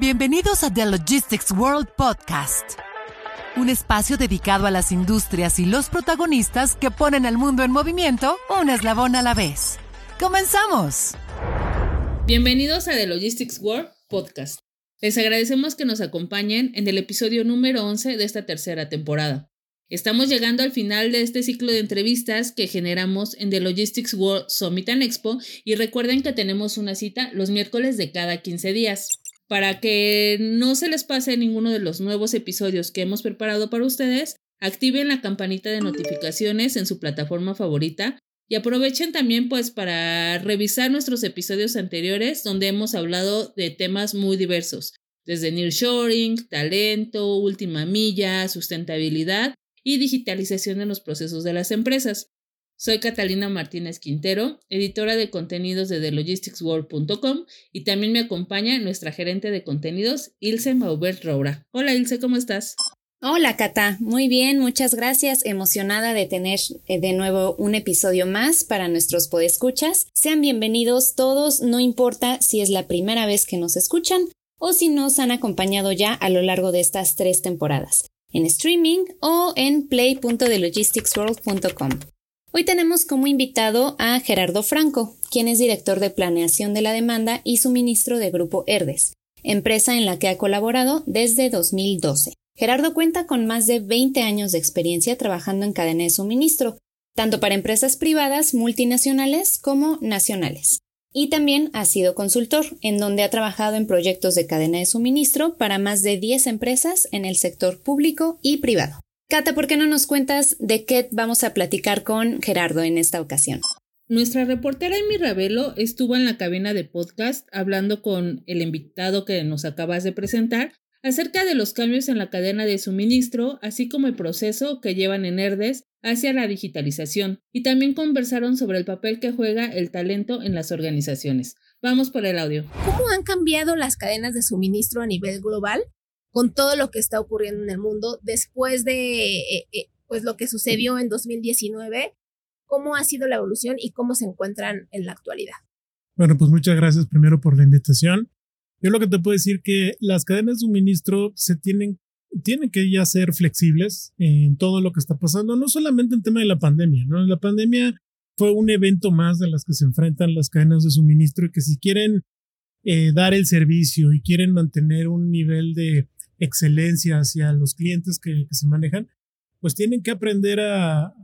Bienvenidos a The Logistics World Podcast, un espacio dedicado a las industrias y los protagonistas que ponen al mundo en movimiento un eslabón a la vez. ¡Comenzamos! Bienvenidos a The Logistics World Podcast. Les agradecemos que nos acompañen en el episodio número 11 de esta tercera temporada. Estamos llegando al final de este ciclo de entrevistas que generamos en The Logistics World Summit and Expo y recuerden que tenemos una cita los miércoles de cada 15 días. Para que no se les pase ninguno de los nuevos episodios que hemos preparado para ustedes, activen la campanita de notificaciones en su plataforma favorita y aprovechen también pues para revisar nuestros episodios anteriores donde hemos hablado de temas muy diversos, desde nearshoring, talento, última milla, sustentabilidad y digitalización en los procesos de las empresas. Soy Catalina Martínez Quintero, editora de contenidos de TheLogisticsWorld.com y también me acompaña nuestra gerente de contenidos, Ilse Maubert Roura. Hola Ilse, ¿cómo estás? Hola Cata, muy bien, muchas gracias. Emocionada de tener eh, de nuevo un episodio más para nuestros podescuchas. Sean bienvenidos todos, no importa si es la primera vez que nos escuchan o si nos han acompañado ya a lo largo de estas tres temporadas, en streaming o en play.thelogisticsworld.com. Hoy tenemos como invitado a Gerardo Franco, quien es director de planeación de la demanda y suministro de Grupo Herdes, empresa en la que ha colaborado desde 2012. Gerardo cuenta con más de 20 años de experiencia trabajando en cadena de suministro, tanto para empresas privadas, multinacionales como nacionales. Y también ha sido consultor, en donde ha trabajado en proyectos de cadena de suministro para más de 10 empresas en el sector público y privado. Cata, ¿por qué no nos cuentas de qué vamos a platicar con Gerardo en esta ocasión? Nuestra reportera Emi Ravelo estuvo en la cabina de podcast hablando con el invitado que nos acabas de presentar acerca de los cambios en la cadena de suministro, así como el proceso que llevan en Herdes hacia la digitalización, y también conversaron sobre el papel que juega el talento en las organizaciones. Vamos por el audio. ¿Cómo han cambiado las cadenas de suministro a nivel global con todo lo que está ocurriendo en el mundo después de eh, eh, pues lo que sucedió en 2019, cómo ha sido la evolución y cómo se encuentran en la actualidad. Bueno, pues muchas gracias primero por la invitación. Yo lo que te puedo decir que las cadenas de suministro se tienen tienen que ya ser flexibles en todo lo que está pasando, no solamente en tema de la pandemia, ¿no? La pandemia fue un evento más de las que se enfrentan las cadenas de suministro y que si quieren eh, dar el servicio y quieren mantener un nivel de excelencia hacia los clientes que, se manejan, pues tienen que aprender a,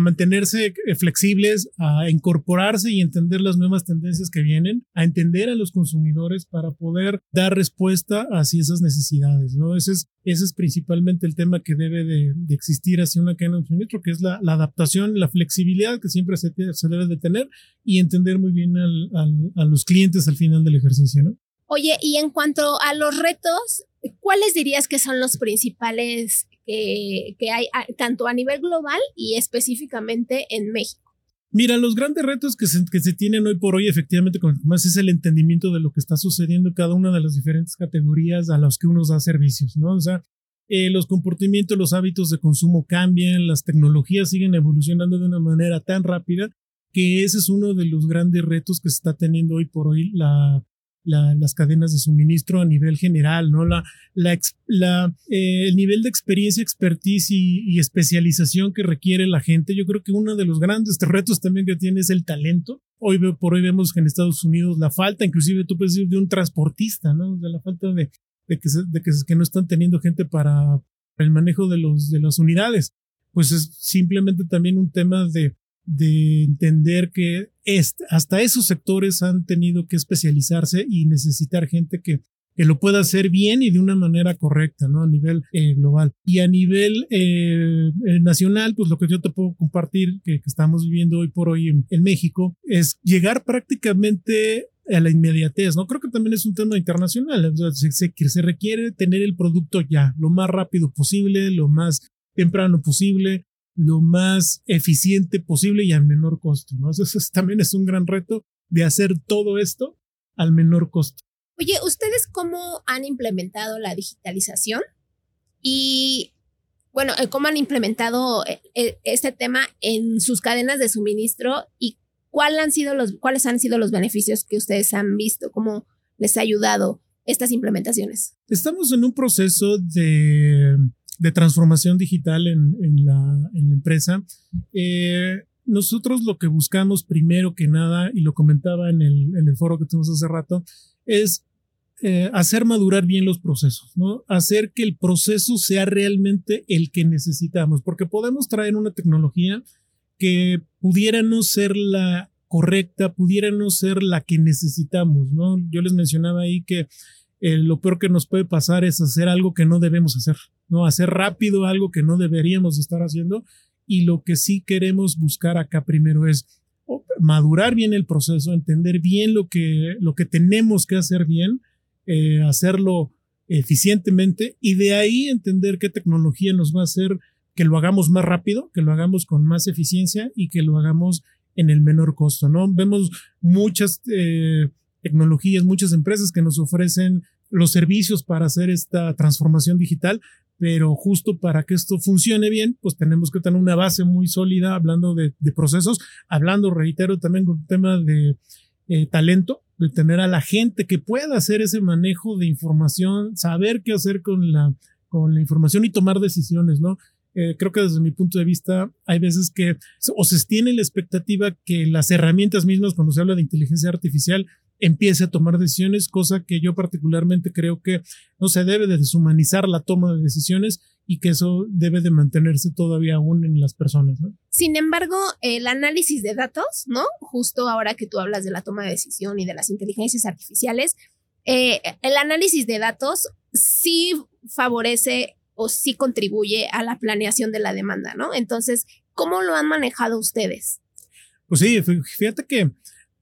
mantenerse eh, flexibles, a incorporarse y entender las nuevas tendencias que vienen, a entender a los consumidores para poder dar respuesta hacia esas necesidades, ¿no? Ese es, ese es principalmente el tema que debe de, existir hacia una cadena de suministro, que es la, adaptación, la flexibilidad que siempre se, debe de tener y entender muy bien a los clientes al final del ejercicio, ¿no? Oye, y en cuanto a los retos, ¿cuáles dirías que son los principales que, hay tanto a nivel global y específicamente en México? Mira, los grandes retos que se, que se tienen hoy por hoy, efectivamente, más es el entendimiento de lo que está sucediendo en cada una de las diferentes categorías a las que uno da servicios, ¿no? O sea, eh, los comportamientos, los hábitos de consumo cambian, las tecnologías siguen evolucionando de una manera tan rápida que ese es uno de los grandes retos que se está teniendo hoy por hoy la, las cadenas de suministro a nivel general, ¿no? La, la, eh, el nivel de experiencia, expertise y, especialización que requiere la gente. Yo creo que uno de los grandes retos también que tiene es el talento. Hoy por hoy vemos que en Estados Unidos la falta, inclusive tú puedes decir de un transportista, ¿no? De la falta de, de, que, de que, que no están teniendo gente para el manejo de, los, de las unidades. Pues es simplemente también un tema de de entender que hasta esos sectores han tenido que especializarse y necesitar gente que, que lo pueda hacer bien y de una manera correcta, ¿no? A nivel eh, global. Y a nivel eh, eh, nacional, pues lo que yo te puedo compartir, que, estamos viviendo hoy por hoy en, México, es llegar prácticamente a la inmediatez, ¿no? Creo que también es un tema internacional, se, se, se requiere tener el producto ya, lo más rápido posible, lo más temprano posible, lo más eficiente posible y al menor costo, ¿no? Eso, también es un gran reto de hacer todo esto al menor costo. Oye, ¿ustedes cómo han implementado la digitalización? Y bueno, eh, ¿cómo han implementado eh, eh, este tema en sus cadenas de suministro y han sido los, cuáles han sido los beneficios que ustedes han visto? ¿Cómo les ha ayudado estas implementaciones? Estamos en un proceso de, transformación digital en, la, empresa. Eh, nosotros lo que buscamos primero que nada, y lo comentaba en el, en foro que tuvimos hace rato, es eh, hacer madurar bien los procesos. Hacer que el proceso sea realmente el que necesitamos, porque podemos traer una tecnología que pudiera no ser la correcta, pudiera no ser la que necesitamos, ¿no? Yo les mencionaba ahí que eh, lo peor que nos puede pasar es hacer algo que no debemos hacer, ¿no? Hacer rápido algo que no deberíamos estar haciendo y lo que sí queremos buscar acá primero es madurar bien el proceso, entender bien lo que, lo que tenemos que hacer bien, eh, hacerlo eficientemente y de ahí entender qué tecnología nos va a hacer que lo hagamos más rápido, que lo hagamos con más eficiencia y que lo hagamos en el menor costo, ¿no? Vemos muchas eh, tecnologías, muchas empresas que nos ofrecen los servicios para hacer esta transformación digital, pero justo para que esto funcione bien, pues tenemos que tener una base muy sólida hablando de, procesos, hablando, reitero, también con el tema de eh, talento, de tener a la gente que pueda hacer ese manejo de información, saber qué hacer con la, con la información y tomar decisiones, ¿no? Eh, creo que desde mi punto de vista hay veces que o se tiene la expectativa que las herramientas mismas, cuando se habla de inteligencia artificial, empiece a tomar decisiones, cosa que yo particularmente creo que no se debe de deshumanizar la toma de decisiones y que eso debe de mantenerse todavía aún en las personas. ¿no? Sin embargo, el análisis de datos, ¿no? Justo ahora que tú hablas de la toma de decisión y de las inteligencias artificiales, eh, el análisis de datos sí favorece o sí contribuye a la planeación de la demanda, ¿no? Entonces, ¿cómo lo han manejado ustedes? Pues sí, fíjate que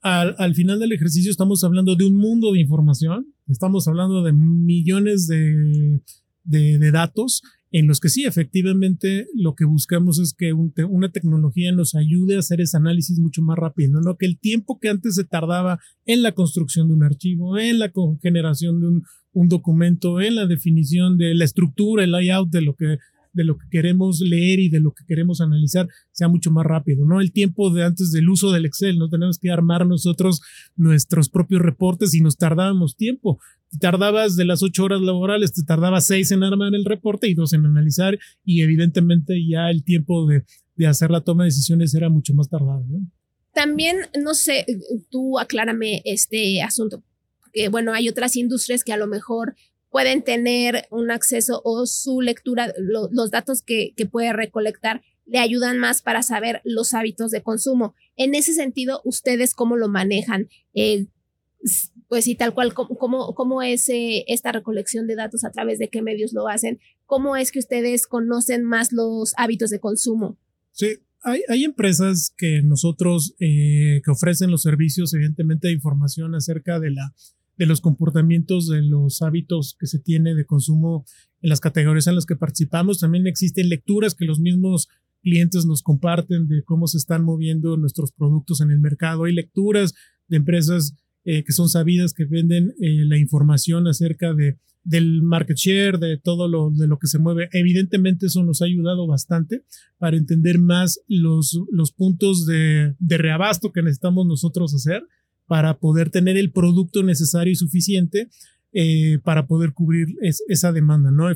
al, final del ejercicio estamos hablando de un mundo de información, estamos hablando de millones de, datos en los que sí, efectivamente, lo que buscamos es que una tecnología nos ayude a hacer ese análisis mucho más rápido, ¿no? Que el tiempo que antes se tardaba en la construcción de un archivo, en la generación de un, un documento, en la definición de la estructura, el layout de lo que de lo que queremos leer y de lo que queremos analizar sea mucho más rápido, ¿no? El tiempo de antes del uso del Excel, no tenemos que armar nosotros nuestros propios reportes y nos tardábamos tiempo. Tardabas de las ocho horas laborales, te tardabas seis en armar el reporte y dos en analizar y evidentemente ya el tiempo de, de hacer la toma de decisiones era mucho más tardado, ¿no? También, no sé, tú aclárame este asunto, porque bueno, hay otras industrias que a lo mejor pueden tener un acceso o su lectura, los datos que, puede recolectar le ayudan más para saber los hábitos de consumo. En ese sentido, ¿ustedes cómo lo manejan? Eh, pues sí, tal cual, ¿cómo, cómo, es eh, esta recolección de datos? ¿A través de qué medios lo hacen? ¿Cómo es que ustedes conocen más los hábitos de consumo? Sí, hay, hay empresas que nosotros, eh, que ofrecen los servicios, evidentemente, de información acerca de la de los comportamientos, de los hábitos que se tiene de consumo en las categorías en las que participamos. También existen lecturas que los mismos clientes nos comparten de cómo se están moviendo nuestros productos en el mercado. Hay lecturas de empresas eh, que son sabidas que venden eh, la información acerca de, del market share, de todo lo, de lo que se mueve. Evidentemente eso nos ha ayudado bastante para entender más los, los puntos de, de reabasto que necesitamos nosotros hacer para poder tener el producto necesario y suficiente eh, para poder cubrir esa demanda, ¿no?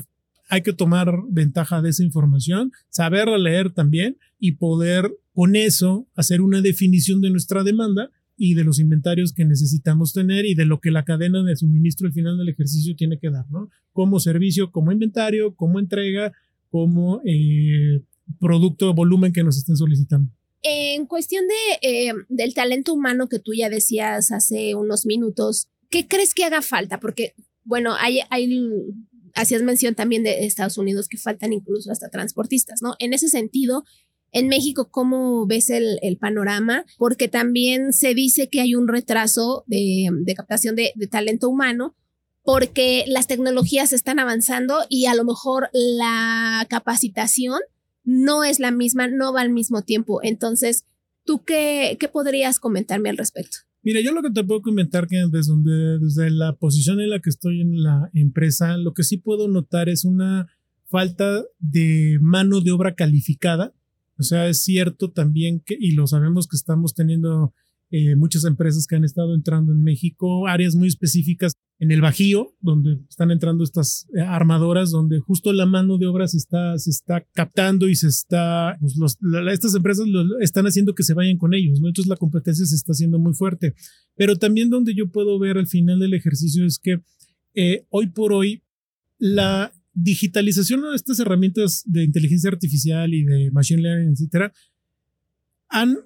Hay que tomar ventaja de esa información, saberla leer también y poder con eso hacer una definición de nuestra demanda y de los inventarios que necesitamos tener y de lo que la cadena de suministro al final del ejercicio tiene que dar, ¿no? Como servicio, como inventario, como entrega, como eh, producto, volumen que nos estén solicitando. En cuestión de, eh, del talento humano que tú ya decías hace unos minutos, ¿qué crees que haga falta? Porque, bueno, hay, hacías mención también de Estados Unidos que faltan incluso hasta transportistas, ¿no? En ese sentido, en México, ¿cómo ves el, panorama? Porque también se dice que hay un retraso de, de captación de talento humano porque las tecnologías están avanzando y a lo mejor la capacitación no es la misma, no va al mismo tiempo. Entonces, ¿tú qué, qué podrías comentarme al respecto? Mira, yo lo que te puedo comentar que desde, desde la posición en la que estoy en la empresa, lo que sí puedo notar es una falta de mano de obra calificada. O sea, es cierto también que, y lo sabemos que estamos teniendo eh, muchas empresas que han estado entrando en México, áreas muy específicas en el Bajío, donde están entrando estas eh, armadoras, donde justo la mano de obra se está, captando y se está, pues estas empresas están haciendo que se vayan con ellos. Entonces la competencia se está haciendo muy fuerte. Pero también donde yo puedo ver al final del ejercicio es que eh, hoy por hoy la digitalización de estas herramientas de inteligencia artificial y de machine learning, etcétera, han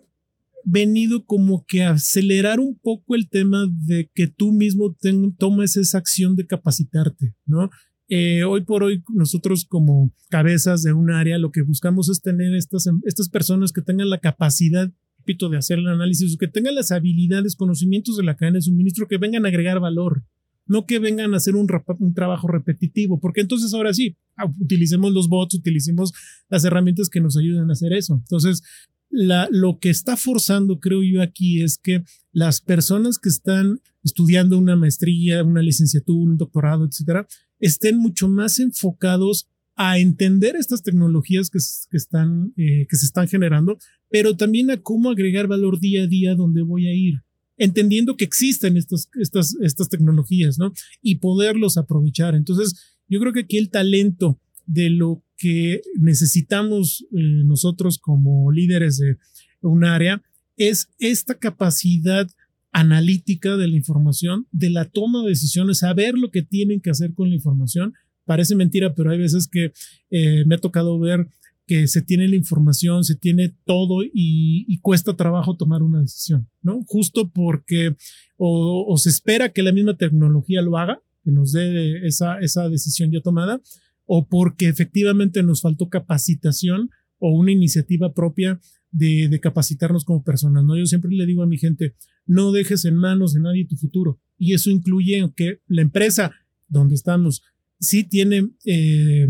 venido como que acelerar un poco el tema de que tú mismo tomes esa acción de capacitarte, ¿no? Eh, hoy por hoy nosotros como cabezas de un área lo que buscamos es tener estas, estas personas que tengan la capacidad, repito, de hacer el análisis, que tengan las habilidades, conocimientos de la cadena de suministro, que vengan a agregar valor, no que vengan a hacer un, un trabajo repetitivo, porque entonces ahora sí, ah, utilicemos los bots, utilicemos las herramientas que nos ayuden a hacer eso. Entonces, lo que está forzando, creo yo, aquí es que las personas que están estudiando una maestría, una licenciatura, un doctorado, etcétera, estén mucho más enfocados a entender estas tecnologías que, están, eh, que se están generando, pero también a cómo agregar valor día a día donde voy a ir, entendiendo que existen estas, estas, estas tecnologías, ¿no? Y poderlos aprovechar. Entonces, yo creo que aquí el talento de lo que necesitamos eh, nosotros como líderes de un área es esta capacidad analítica de la información, de la toma de decisiones, saber lo que tienen que hacer con la información. Parece mentira, pero hay veces que eh, me ha tocado ver que se tiene la información, se tiene todo y, cuesta trabajo tomar una decisión, ¿no? Justo porque o, se espera que la misma tecnología lo haga, que nos dé esa, esa decisión ya tomada, o porque efectivamente nos faltó capacitación o una iniciativa propia de, capacitarnos como personas. ¿no? Yo siempre le digo a mi gente, no dejes en manos de nadie tu futuro. Y eso incluye que la empresa donde estamos sí tiene eh,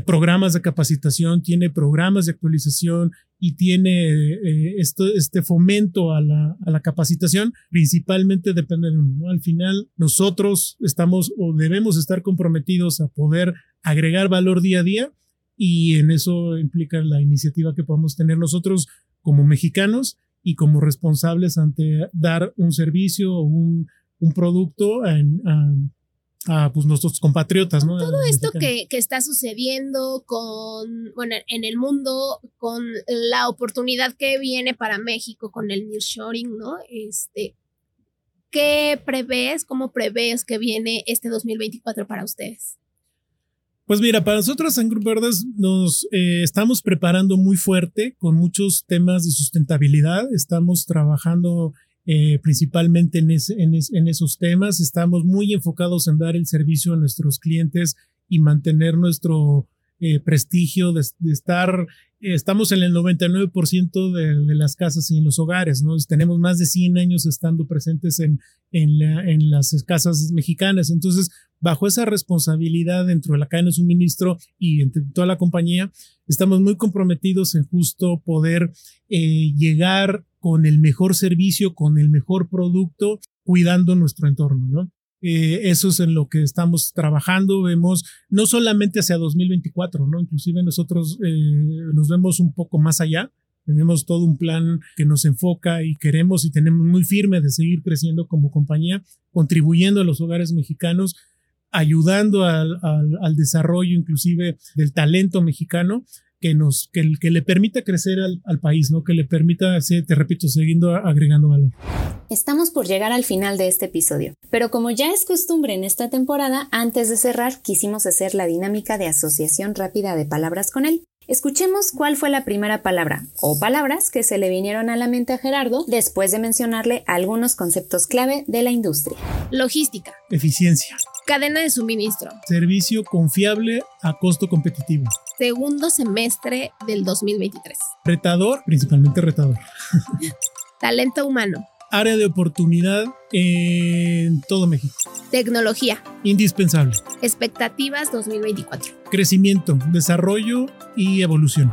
programas de capacitación, tiene programas de actualización y tiene eh, este fomento a la, a la, capacitación, principalmente depende de uno. Al final, nosotros estamos o debemos estar comprometidos a poder agregar valor día a día y en eso implica la iniciativa que podemos tener nosotros como mexicanos y como responsables ante dar un servicio o un, un producto en, a pues, nuestros compatriotas, ¿no? Todo esto que, que, está sucediendo con, bueno, en el mundo, con la oportunidad que viene para México con el nearshoring, ¿no? Este, ¿qué prevés, cómo prevés que viene este 2024 para ustedes? Pues mira, para nosotros en Grupo Verdes nos eh, estamos preparando muy fuerte con muchos temas de sustentabilidad. Estamos trabajando eh, principalmente en, esos temas. Estamos muy enfocados en dar el servicio a nuestros clientes y mantener nuestro eh, prestigio de, estar, eh, estamos en el 99% de, las casas y en los hogares, ¿no? Tenemos más de 100 años estando presentes en, las casas mexicanas. Entonces, bajo esa responsabilidad dentro de la cadena de suministro y entre toda la compañía, estamos muy comprometidos en justo poder llegar con el mejor servicio, con el mejor producto, cuidando nuestro entorno, ¿no? Eh, eso es en lo que estamos trabajando. Vemos no solamente hacia 2024, ¿no? Inclusive nosotros eh, nos vemos un poco más allá. Tenemos todo un plan que nos enfoca y queremos y tenemos muy firme de seguir creciendo como compañía, contribuyendo a los hogares mexicanos, ayudando al, al desarrollo inclusive del talento mexicano que nos que, que le permita crecer al, al, país, ¿no? Que le permita, te repito, siguiendo agregando valor. Estamos por llegar al final de este episodio, pero como ya es costumbre en esta temporada, antes de cerrar quisimos hacer la dinámica de asociación rápida de palabras con él. Escuchemos cuál fue la primera palabra o palabras que se le vinieron a la mente a Gerardo después de mencionarle algunos conceptos clave de la industria. Logística. Eficiencia. Cadena de suministro. Servicio confiable a costo competitivo. Segundo semestre del 2023. Retador, principalmente retador. Talento humano. Área de oportunidad en todo México. Tecnología. Indispensable. Expectativas 2024. Crecimiento, desarrollo y evolución.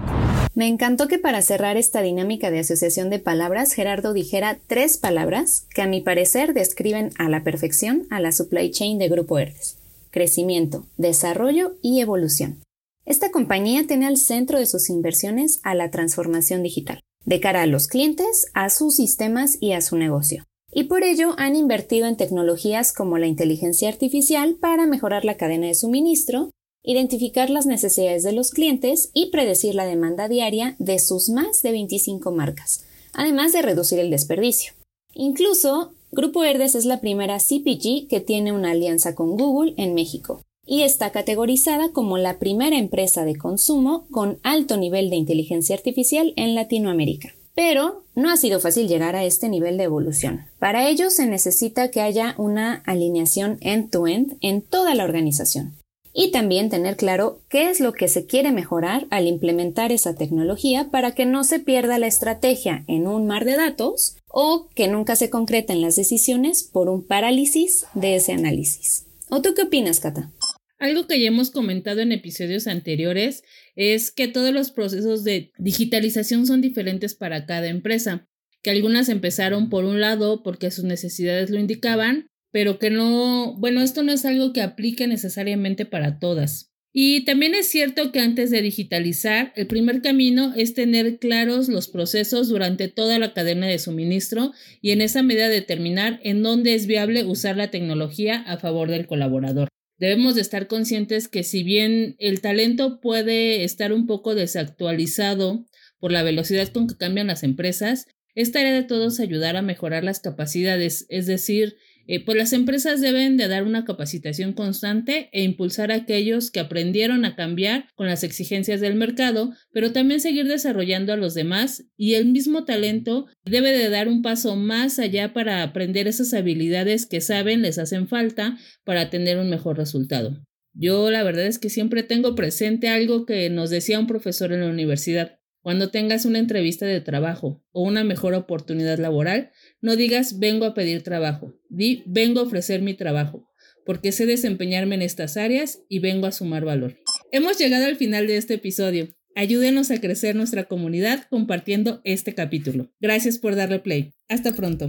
Me encantó que para cerrar esta dinámica de asociación de palabras, Gerardo dijera tres palabras que a mi parecer describen a la perfección a la supply chain de Grupo Herdes. Crecimiento, desarrollo y evolución. Esta compañía tiene al centro de sus inversiones a la transformación digital, de cara a los clientes, a sus sistemas y a su negocio. y por ello han invertido en tecnologías como la inteligencia artificial para mejorar la cadena de suministro, identificar las necesidades de los clientes y predecir la demanda diaria de sus más de 25 marcas, además de reducir el desperdicio. Incluso, Grupo Verdes es la primera CPG que tiene una alianza con Google en México y está categorizada como la primera empresa de consumo con alto nivel de inteligencia artificial en Latinoamérica. Pero no ha sido fácil llegar a este nivel de evolución. Para ello se necesita que haya una alineación end-to-end en toda la organización y también tener claro qué es lo que se quiere mejorar al implementar esa tecnología para que no se pierda la estrategia en un mar de datos o que nunca se concreten las decisiones por un parálisis de ese análisis. ¿O tú qué opinas, Cata? Algo que ya hemos comentado en episodios anteriores es que todos los procesos de digitalización son diferentes para cada empresa, que algunas empezaron por un lado porque sus necesidades lo indicaban, pero que no, bueno, esto no es algo que aplique necesariamente para todas. Y también es cierto que antes de digitalizar, el primer camino es tener claros los procesos durante toda la cadena de suministro y en esa medida determinar en dónde es viable usar la tecnología a favor del colaborador. Debemos de estar conscientes que si bien el talento puede estar un poco desactualizado por la velocidad con que cambian las empresas, es tarea de todos ayudar a mejorar las capacidades, es decir, eh, pues las empresas deben de dar una capacitación constante e impulsar a aquellos que aprendieron a cambiar con las exigencias del mercado, pero también seguir desarrollando a los demás y el mismo talento debe de dar un paso más allá para aprender esas habilidades que saben les hacen falta para tener un mejor resultado. Yo la verdad es que siempre tengo presente algo que nos decía un profesor en la universidad. Cuando tengas una entrevista de trabajo o una mejor oportunidad laboral, no digas vengo a pedir trabajo, di vengo a ofrecer mi trabajo, porque sé desempeñarme en estas áreas y vengo a sumar valor. Hemos llegado al final de este episodio. Ayúdenos a crecer nuestra comunidad compartiendo este capítulo. Gracias por darle play. Hasta pronto.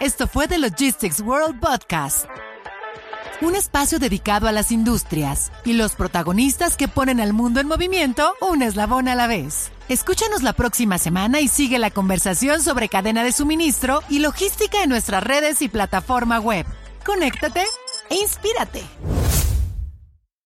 Esto fue The Logistics World Podcast un espacio dedicado a las industrias y los protagonistas que ponen al mundo en movimiento un eslabón a la vez. Escúchanos la próxima semana y sigue la conversación sobre cadena de suministro y logística en nuestras redes y plataforma web. Conéctate e inspírate.